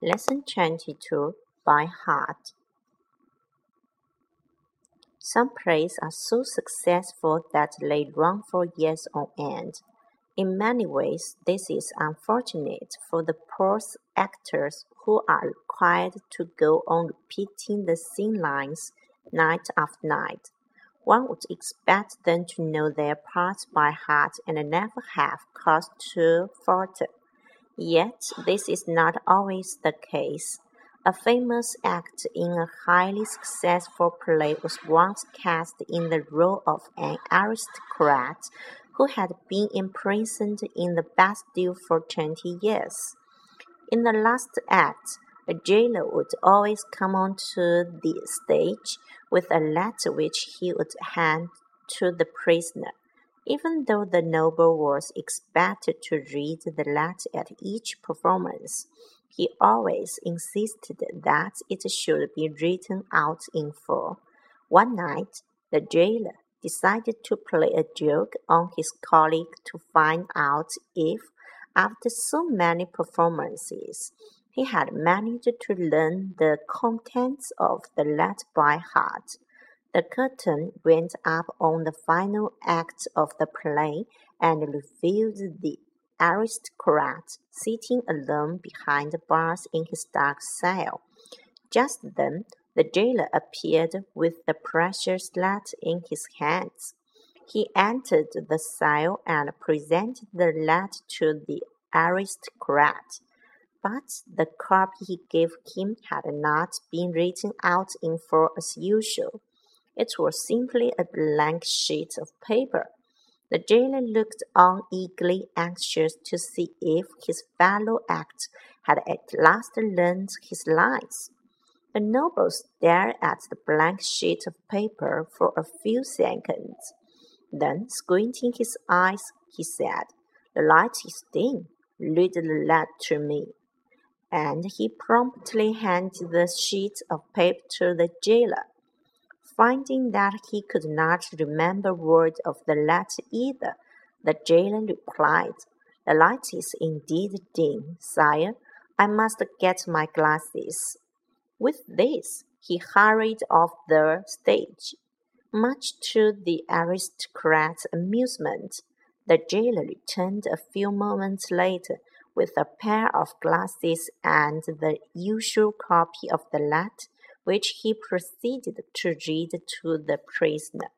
Lesson 22 By Heart. Some plays are so successful that they run for years on end. In many ways, this is unfortunate for the poor actors who are required to go on repeating the same lines night after night. One would expect them to know their parts by heart and never have cause to falter. Yet this is not always the case. A famous act in a highly successful play was once cast in the role of an aristocrat who had been imprisoned in the Bastille for twenty years. In the last act, a jailer would always come onto the stage with a letter which he would hand to the prisoner. Even though the noble was expected to read the letter at each performance, he always insisted that it should be written out in full. One night, the jailer decided to play a joke on his colleague to find out if, after so many performances, he had managed to learn the contents of the letter by heart. The curtain went up on the final act of the play and revealed the aristocrat sitting alone behind the bars in his dark cell. Just then, the jailer appeared with the precious letter in his hands. He entered the cell and presented the letter to the aristocrat. But the copy he gave him had not been written out in full as usual. It was simply a blank sheet of paper. The jailer looked on eagerly anxious to see if his fellow actor had at last learned his lines. The noble stared at the blank sheet of paper for a few seconds. Then, squinting his eyes, he said, The light is dim. Read the letter to me. And he promptly handed the sheet of paper to the jailer. Finding that he could not remember words of the letter either, the jailer replied, The light is indeed dim, sire. I must get my glasses. With this, he hurried off the stage. Much to the aristocrat's amusement, the jailer returned a few moments later with a pair of glasses and the usual copy of the letter which he proceeded to read to the prisoner.